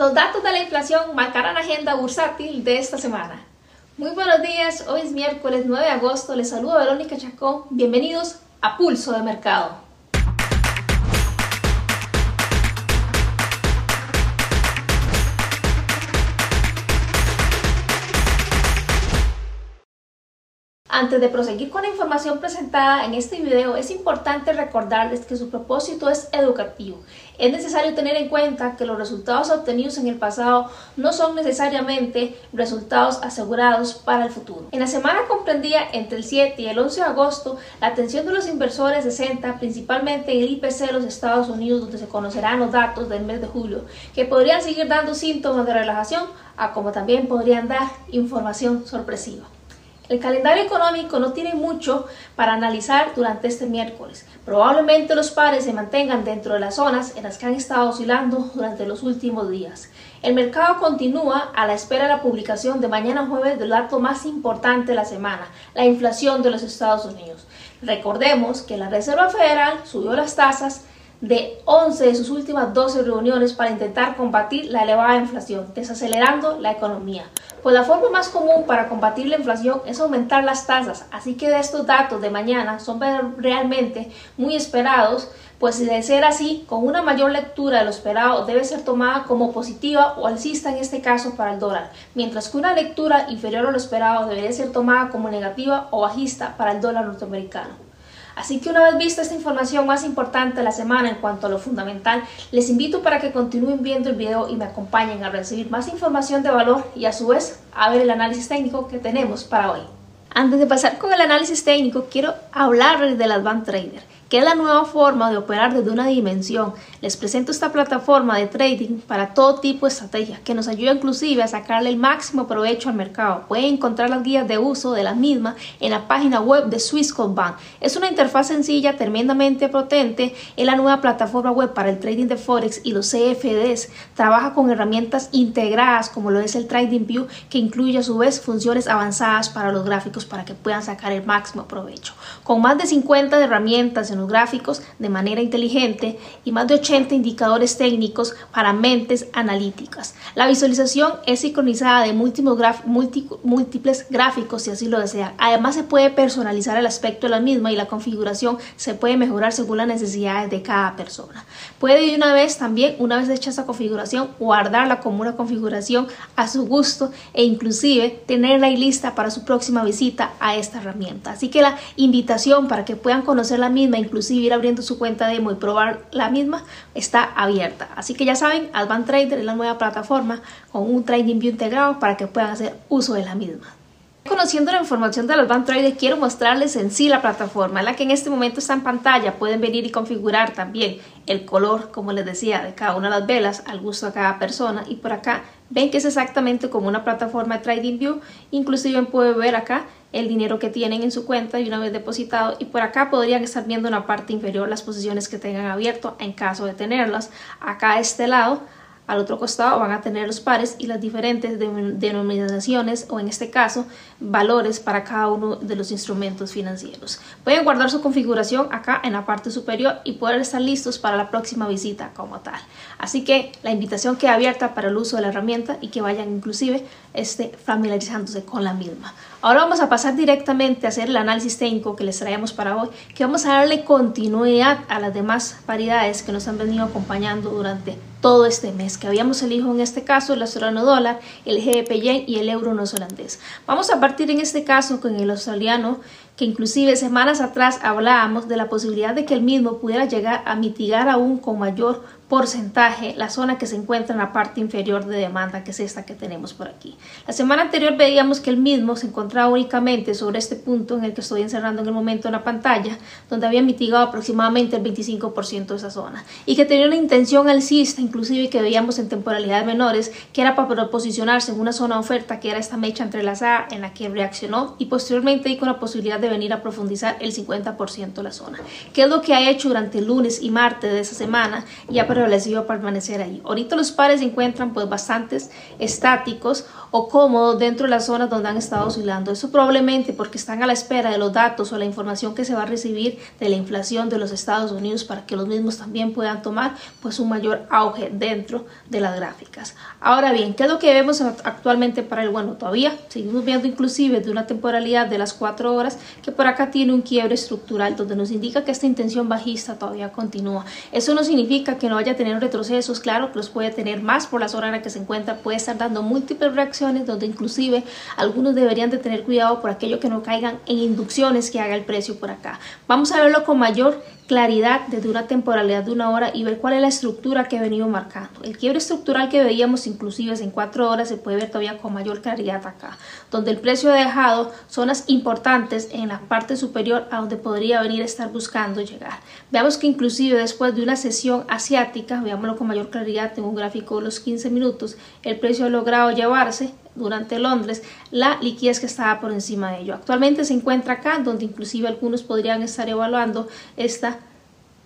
Los datos de la inflación marcarán la agenda bursátil de esta semana. Muy buenos días, hoy es miércoles 9 de agosto, les saluda Verónica Chacón, bienvenidos a Pulso de Mercado. Antes de proseguir con la información presentada en este video, es importante recordarles que su propósito es educativo. Es necesario tener en cuenta que los resultados obtenidos en el pasado no son necesariamente resultados asegurados para el futuro. En la semana comprendida entre el 7 y el 11 de agosto, la atención de los inversores se centra principalmente en el IPC de los Estados Unidos, donde se conocerán los datos del mes de julio, que podrían seguir dando síntomas de relajación, a como también podrían dar información sorpresiva. El calendario económico no tiene mucho para analizar durante este miércoles. Probablemente los pares se mantengan dentro de las zonas en las que han estado oscilando durante los últimos días. El mercado continúa a la espera de la publicación de mañana jueves del dato más importante de la semana, la inflación de los Estados Unidos. Recordemos que la Reserva Federal subió las tasas de 11 de sus últimas 12 reuniones para intentar combatir la elevada inflación, desacelerando la economía. Pues la forma más común para combatir la inflación es aumentar las tasas, así que estos datos de mañana son realmente muy esperados, pues si de ser así, con una mayor lectura de lo esperado debe ser tomada como positiva o alcista en este caso para el dólar, mientras que una lectura inferior a lo esperado debería ser tomada como negativa o bajista para el dólar norteamericano. Así que una vez vista esta información más importante de la semana en cuanto a lo fundamental, les invito para que continúen viendo el video y me acompañen a recibir más información de valor y a su vez a ver el análisis técnico que tenemos para hoy. Antes de pasar con el análisis técnico, quiero hablarles del Advanced Trader que es la nueva forma de operar desde una dimensión. Les presento esta plataforma de trading para todo tipo de estrategias que nos ayuda inclusive a sacarle el máximo provecho al mercado. Pueden encontrar las guías de uso de la misma en la página web de Swissquote. Es una interfaz sencilla, tremendamente potente. Es la nueva plataforma web para el trading de Forex y los CFDs. Trabaja con herramientas integradas como lo es el Trading View que incluye a su vez funciones avanzadas para los gráficos para que puedan sacar el máximo provecho. Con más de 50 herramientas en gráficos de manera inteligente y más de 80 indicadores técnicos para mentes analíticas. La visualización es sincronizada de múltiples gráficos si así lo desea. Además se puede personalizar el aspecto de la misma y la configuración se puede mejorar según las necesidades de cada persona. Puede de una vez también, una vez hecha esa configuración, guardarla como una configuración a su gusto e inclusive tenerla ahí lista para su próxima visita a esta herramienta. Así que la invitación para que puedan conocer la misma inclusive ir abriendo su cuenta demo y probar la misma, está abierta. Así que ya saben, Advanced Trader es la nueva plataforma con un Trading View integrado para que puedan hacer uso de la misma. Conociendo la información de Advanced Trader, quiero mostrarles en sí la plataforma, la que en este momento está en pantalla. Pueden venir y configurar también el color, como les decía, de cada una de las velas al gusto de cada persona. Y por acá ven que es exactamente como una plataforma de Trading View. Inclusive pueden ver acá el dinero que tienen en su cuenta y una vez depositado y por acá podrían estar viendo en la parte inferior las posiciones que tengan abierto en caso de tenerlas acá a este lado al otro costado van a tener los pares y las diferentes denominaciones o en este caso valores para cada uno de los instrumentos financieros. Pueden guardar su configuración acá en la parte superior y poder estar listos para la próxima visita como tal. Así que la invitación queda abierta para el uso de la herramienta y que vayan inclusive este, familiarizándose con la misma. Ahora vamos a pasar directamente a hacer el análisis técnico que les traemos para hoy, que vamos a darle continuidad a las demás paridades que nos han venido acompañando durante todo este mes, que habíamos elegido en este caso el australiano dólar, el GBP yen y el euro neozelandés. Vamos a partir en este caso con el australiano, que inclusive semanas atrás hablábamos de la posibilidad de que el mismo pudiera llegar a mitigar aún con mayor porcentaje la zona que se encuentra en la parte inferior de demanda, que es esta que tenemos por aquí. La semana anterior veíamos que el mismo se encontraba únicamente sobre este punto en el que estoy encerrando en el momento en la pantalla, donde había mitigado aproximadamente el 25% de esa zona y que tenía una intención alcista, inclusive que veíamos en temporalidades menores, que era para posicionarse en una zona oferta que era esta mecha entrelazada en la que reaccionó y posteriormente con la posibilidad de venir a profundizar el 50% de la zona. ¿Qué es lo que ha hecho durante lunes y martes de esa semana? Ya les iba a permanecer ahí. Ahorita los pares se encuentran pues bastantes estáticos o cómodos dentro de las zonas donde han estado oscilando. Eso probablemente porque están a la espera de los datos o la información que se va a recibir de la inflación de los Estados Unidos para que los mismos también puedan tomar pues un mayor auge dentro de las gráficas. Ahora bien, ¿qué es lo que vemos actualmente para el bueno? Todavía seguimos viendo inclusive de una temporalidad de las 4 horas que por acá tiene un quiebre estructural donde nos indica que esta intención bajista todavía continúa. Eso no significa que no vaya a tener retrocesos, claro que los puede tener más por la zona en la que se encuentra, puede estar dando múltiples reacciones donde inclusive algunos deberían de tener cuidado por aquello que no caigan en inducciones que haga el precio por acá. Vamos a verlo con mayor claridad desde una temporalidad de una hora y ver cuál es la estructura que he venido marcando. El quiebre estructural que veíamos inclusive en cuatro horas se puede ver todavía con mayor claridad acá, donde el precio ha dejado zonas importantes en la parte superior a donde podría venir a estar buscando llegar. Veamos que inclusive después de una sesión asiática, veámoslo con mayor claridad en un gráfico de los 15 minutos, el precio ha logrado llevarse durante Londres la liquidez que estaba por encima de ello. Actualmente se encuentra acá, donde inclusive algunos podrían estar evaluando esta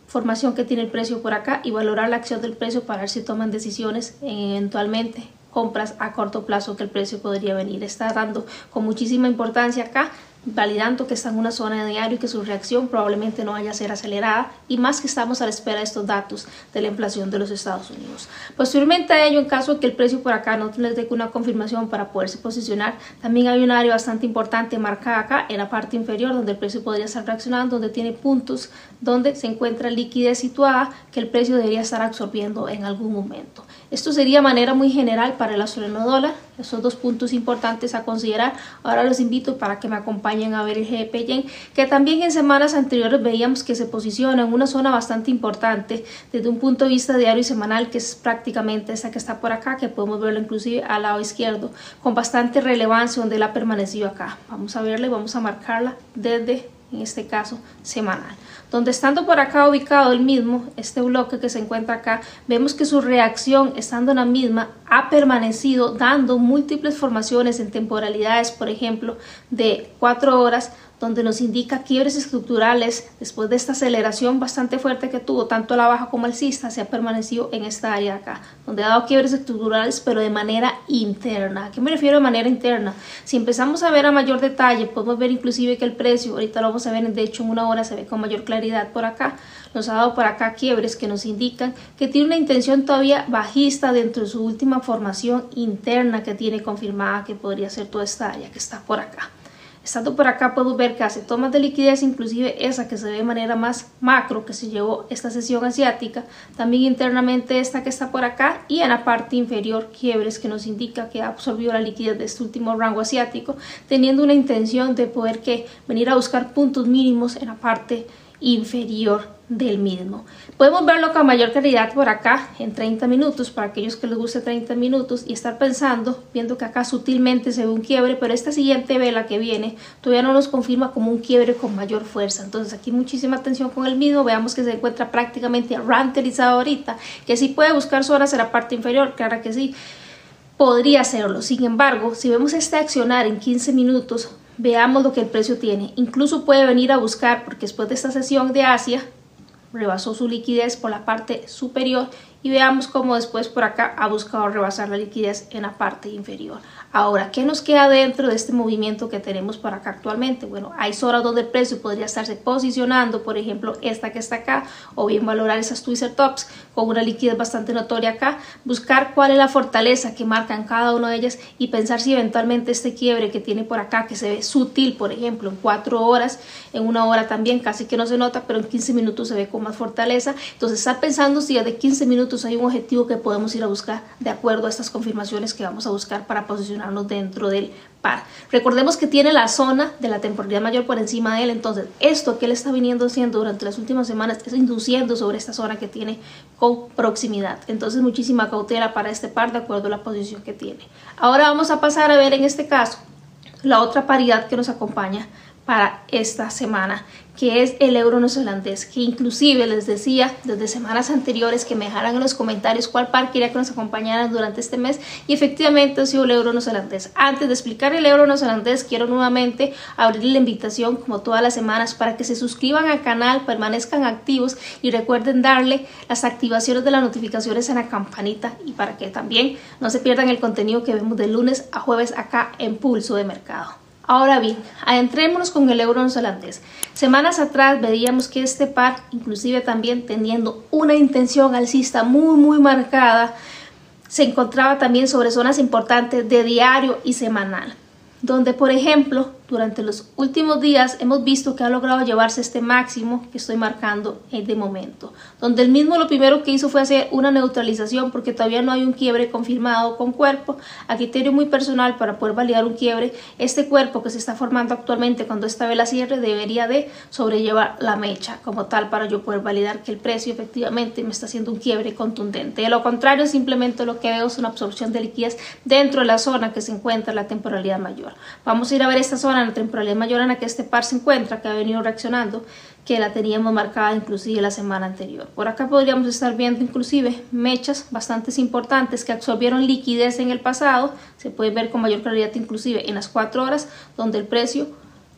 formación que tiene el precio por acá y valorar la acción del precio para ver si toman decisiones eventualmente compras a corto plazo que el precio podría venir. Está dando con muchísima importancia acá validando que está en una zona de diario y que su reacción probablemente no vaya a ser acelerada y más que estamos a la espera de estos datos de la inflación de los Estados Unidos. Posteriormente a ello, en caso de que el precio por acá no les dé una confirmación para poderse posicionar, también hay un área bastante importante marcada acá en la parte inferior donde el precio podría estar reaccionando, donde tiene puntos donde se encuentra liquidez situada que el precio debería estar absorbiendo en algún momento. Esto sería manera muy general para el australiano esos dos puntos importantes a considerar. Ahora los invito para que me acompañen a ver el Yen, que también en semanas anteriores veíamos que se posiciona en una zona bastante importante desde un punto de vista diario y semanal, que es prácticamente esa que está por acá, que podemos verlo inclusive al lado izquierdo, con bastante relevancia donde él ha permanecido acá. Vamos a verla y vamos a marcarla desde en este caso semanal. Donde estando por acá ubicado el mismo, este bloque que se encuentra acá, vemos que su reacción estando en la misma ha permanecido dando múltiples formaciones en temporalidades, por ejemplo, de 4 horas donde nos indica quiebres estructurales después de esta aceleración bastante fuerte que tuvo tanto la baja como alcista, se ha permanecido en esta área acá, donde ha dado quiebres estructurales pero de manera interna. ¿A qué me refiero de manera interna? Si empezamos a ver a mayor detalle, podemos ver inclusive que el precio, ahorita lo vamos a ver, de hecho en una hora se ve con mayor claridad por acá, nos ha dado por acá quiebres que nos indican que tiene una intención todavía bajista dentro de su última formación interna que tiene confirmada que podría ser toda esta área que está por acá. Estando por acá puedo ver que hace tomas de liquidez, inclusive esa que se ve de manera más macro que se llevó esta sesión asiática, también internamente esta que está por acá y en la parte inferior quiebres que nos indica que ha absorbido la liquidez de este último rango asiático, teniendo una intención de poder que venir a buscar puntos mínimos en la parte inferior del mismo. Podemos verlo con mayor claridad por acá en 30 minutos para aquellos que les guste 30 minutos y estar pensando, viendo que acá sutilmente se ve un quiebre, pero esta siguiente vela que viene todavía no nos confirma como un quiebre con mayor fuerza. Entonces aquí muchísima atención con el mismo, veamos que se encuentra prácticamente ranterizado ahorita, que sí puede buscar zonas en la parte inferior, claro que sí, podría hacerlo. Sin embargo, si vemos este accionar en 15 minutos, veamos lo que el precio tiene. Incluso puede venir a buscar, porque después de esta sesión de Asia, rebasó su liquidez por la parte superior y veamos cómo después por acá ha buscado rebasar la liquidez en la parte inferior. Ahora, ¿qué nos queda dentro de este movimiento que tenemos por acá actualmente? Bueno, hay zonas donde el precio podría estarse posicionando, por ejemplo, esta que está acá, o bien valorar esas twister tops con una liquidez bastante notoria acá, buscar cuál es la fortaleza que marcan cada una de ellas y pensar si eventualmente este quiebre que tiene por acá, que se ve sutil, por ejemplo, en cuatro horas, en una hora también casi que no se nota, pero en 15 minutos se ve con más fortaleza. Entonces, está pensando si de 15 minutos hay un objetivo que podemos ir a buscar de acuerdo a estas confirmaciones que vamos a buscar para posicionar dentro del par. Recordemos que tiene la zona de la temporalidad mayor por encima de él, entonces esto que él está viniendo haciendo durante las últimas semanas es induciendo sobre esta zona que tiene con proximidad. Entonces muchísima cautela para este par de acuerdo a la posición que tiene. Ahora vamos a pasar a ver en este caso la otra paridad que nos acompaña para esta semana que es el euro neozelandés, que inclusive les decía desde semanas anteriores que me dejaran en los comentarios cuál par quería que nos acompañaran durante este mes y efectivamente ha sido el euro neozelandés. Antes de explicar el euro neozelandés, quiero nuevamente abrir la invitación como todas las semanas para que se suscriban al canal, permanezcan activos y recuerden darle las activaciones de las notificaciones en la campanita y para que también no se pierdan el contenido que vemos de lunes a jueves acá en Pulso de Mercado. Ahora bien, adentrémonos con el euro neozelandés. Semanas atrás veíamos que este par, inclusive también teniendo una intención alcista muy muy marcada, se encontraba también sobre zonas importantes de diario y semanal donde por ejemplo durante los últimos días hemos visto que ha logrado llevarse este máximo que estoy marcando de momento, donde el mismo lo primero que hizo fue hacer una neutralización porque todavía no hay un quiebre confirmado con cuerpo, a criterio muy personal para poder validar un quiebre, este cuerpo que se está formando actualmente cuando esta vela cierre debería de sobrellevar la mecha como tal para yo poder validar que el precio efectivamente me está haciendo un quiebre contundente, de lo contrario simplemente lo que veo es una absorción de liquidez dentro de la zona que se encuentra la temporalidad mayor. Vamos a ir a ver esta zona la temporalidad mayor en la que este par se encuentra, que ha venido reaccionando, que la teníamos marcada inclusive la semana anterior. Por acá podríamos estar viendo inclusive mechas bastante importantes que absorbieron liquidez en el pasado, se puede ver con mayor claridad inclusive en las 4 horas donde el precio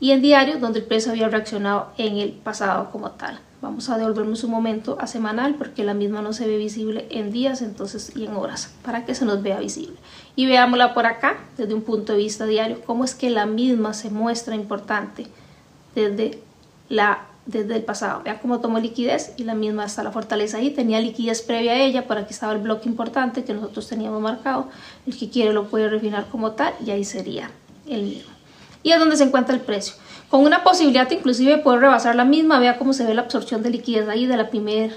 y en diario donde el precio había reaccionado en el pasado como tal. Vamos a devolvernos un momento a semanal porque la misma no se ve visible en días entonces y en horas para que se nos vea visible. Y veámosla por acá desde un punto de vista diario, cómo es que la misma se muestra importante desde, la, desde el pasado. Vean cómo tomó liquidez y la misma está la fortaleza ahí. Tenía liquidez previa a ella, por aquí estaba el bloque importante que nosotros teníamos marcado. El que quiere lo puede refinar como tal y ahí sería el mismo. Y es donde se encuentra el precio con una posibilidad inclusive de poder rebasar la misma, vea cómo se ve la absorción de liquidez ahí de la primera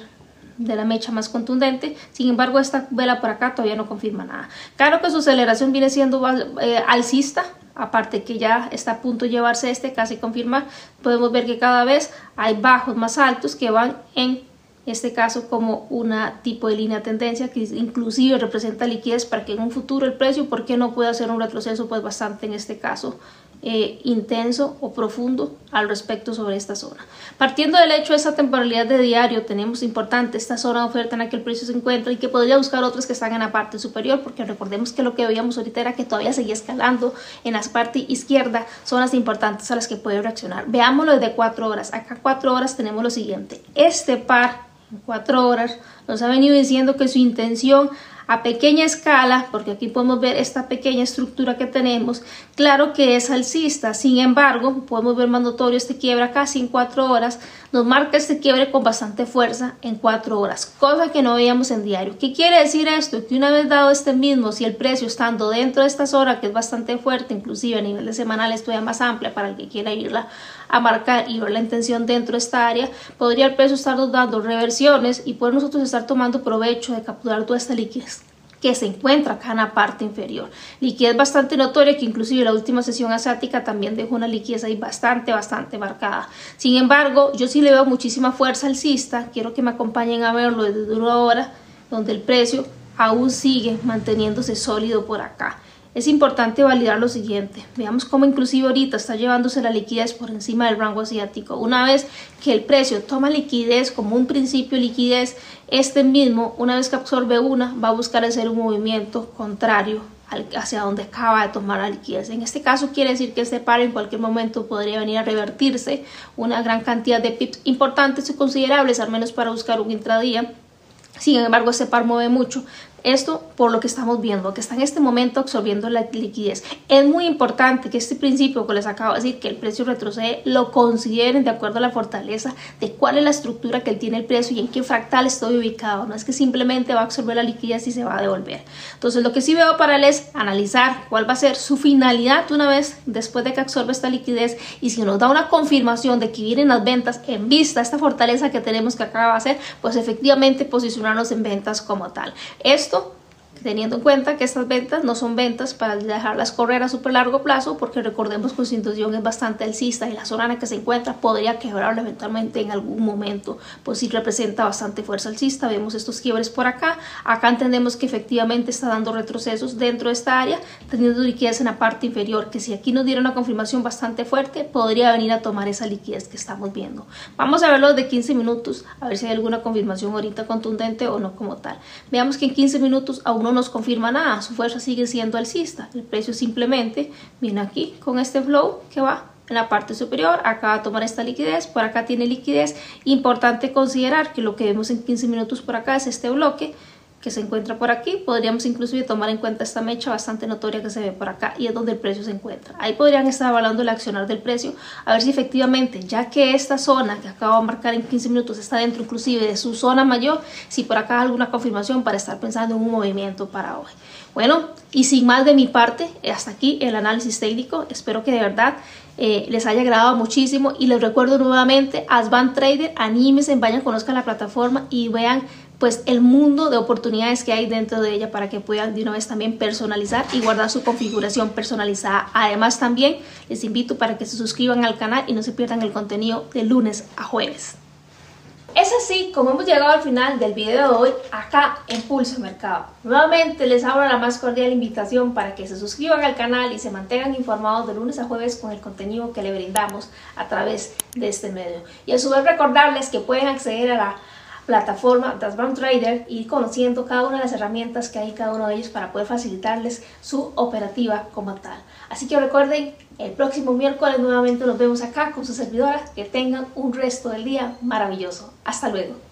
de la mecha más contundente, sin embargo esta vela por acá todavía no confirma nada. Claro que su aceleración viene siendo eh, alcista, aparte que ya está a punto de llevarse este, casi confirma, podemos ver que cada vez hay bajos más altos que van en este caso como una tipo de línea de tendencia que inclusive representa liquidez para que en un futuro el precio, ¿por qué no puede hacer un retroceso? Pues bastante en este caso eh, intenso o profundo al respecto sobre esta zona. Partiendo del hecho de esta temporalidad de diario, tenemos importante esta zona de oferta en la que el precio se encuentra y que podría buscar otras que están en la parte superior, porque recordemos que lo que veíamos ahorita era que todavía seguía escalando en la parte izquierda, zonas importantes a las que puede reaccionar. Veámoslo desde 4 horas. Acá 4 horas tenemos lo siguiente. Este par en 4 horas nos ha venido diciendo que su intención a pequeña escala, porque aquí podemos ver esta pequeña estructura que tenemos, claro que es alcista, sin embargo, podemos ver más notorio este quiebre casi en 4 horas, nos marca este quiebre con bastante fuerza en 4 horas, cosa que no veíamos en diario. ¿Qué quiere decir esto? Que una vez dado este mismo, si el precio estando dentro de esta zona, que es bastante fuerte, inclusive a nivel de semanal esto más amplia para el que quiera irla a marcar y ver la intención dentro de esta área, podría el precio estar dando reversiones y poder nosotros estar tomando provecho de capturar toda esta liquidez que se encuentra acá en la parte inferior. Liquidez bastante notoria que inclusive la última sesión asiática también dejó una liquidez ahí bastante, bastante marcada. Sin embargo, yo sí le veo muchísima fuerza alcista, quiero que me acompañen a verlo desde una hora, donde el precio aún sigue manteniéndose sólido por acá es importante validar lo siguiente. Veamos cómo inclusive ahorita está llevándose la liquidez por encima del rango asiático. Una vez que el precio toma liquidez como un principio de liquidez, este mismo, una vez que absorbe una, va a buscar hacer un movimiento contrario hacia donde acaba de tomar la liquidez. En este caso quiere decir que este par en cualquier momento podría venir a revertirse una gran cantidad de pips importantes y considerables, al menos para buscar un intradía. Sin embargo, este par mueve mucho, esto por lo que estamos viendo, que está en este momento absorbiendo la liquidez. Es muy importante que este principio que les acabo de decir, que el precio retrocede, lo consideren de acuerdo a la fortaleza de cuál es la estructura que tiene el precio y en qué fractal estoy ubicado. No es que simplemente va a absorber la liquidez y se va a devolver. Entonces lo que sí veo para él es analizar cuál va a ser su finalidad una vez después de que absorbe esta liquidez y si nos da una confirmación de que vienen las ventas en vista esta fortaleza que tenemos que acaba de hacer, pues efectivamente posicionarnos en ventas como tal. Esto teniendo en cuenta que estas ventas no son ventas para dejarlas correr a súper largo plazo, porque recordemos que su situación es bastante alcista y la zona en la que se encuentra podría quebrarla eventualmente en algún momento, pues sí representa bastante fuerza alcista. Vemos estos quiebres por acá, acá entendemos que efectivamente está dando retrocesos dentro de esta área, teniendo liquidez en la parte inferior, que si aquí nos diera una confirmación bastante fuerte, podría venir a tomar esa liquidez que estamos viendo. Vamos a verlo de 15 minutos, a ver si hay alguna confirmación ahorita contundente o no como tal. Veamos que en 15 minutos aún no no nos confirma nada, su fuerza sigue siendo alcista. El precio simplemente viene aquí con este flow que va en la parte superior, acá va a tomar esta liquidez, por acá tiene liquidez. Importante considerar que lo que vemos en 15 minutos por acá es este bloque que se encuentra por aquí, podríamos inclusive tomar en cuenta esta mecha bastante notoria que se ve por acá y es donde el precio se encuentra. Ahí podrían estar evaluando el accionar del precio, a ver si efectivamente, ya que esta zona que acabo de marcar en 15 minutos está dentro inclusive de su zona mayor, si por acá hay alguna confirmación para estar pensando en un movimiento para hoy. Bueno, y sin más de mi parte, hasta aquí el análisis técnico. Espero que de verdad eh, les haya agradado muchísimo y les recuerdo nuevamente, Asban Trader, anímense, vayan, conozcan la plataforma y vean pues el mundo de oportunidades que hay dentro de ella para que puedan de una vez también personalizar y guardar su configuración personalizada. Además también les invito para que se suscriban al canal y no se pierdan el contenido de lunes a jueves. Es así como hemos llegado al final del video de hoy acá en Pulso Mercado. Nuevamente les abro la más cordial invitación para que se suscriban al canal y se mantengan informados de lunes a jueves con el contenido que le brindamos a través de este medio. Y a su vez recordarles que pueden acceder a la plataforma Dasbam Trader y conociendo cada una de las herramientas que hay cada uno de ellos para poder facilitarles su operativa como tal. Así que recuerden, el próximo miércoles nuevamente nos vemos acá con su servidora. Que tengan un resto del día maravilloso. Hasta luego.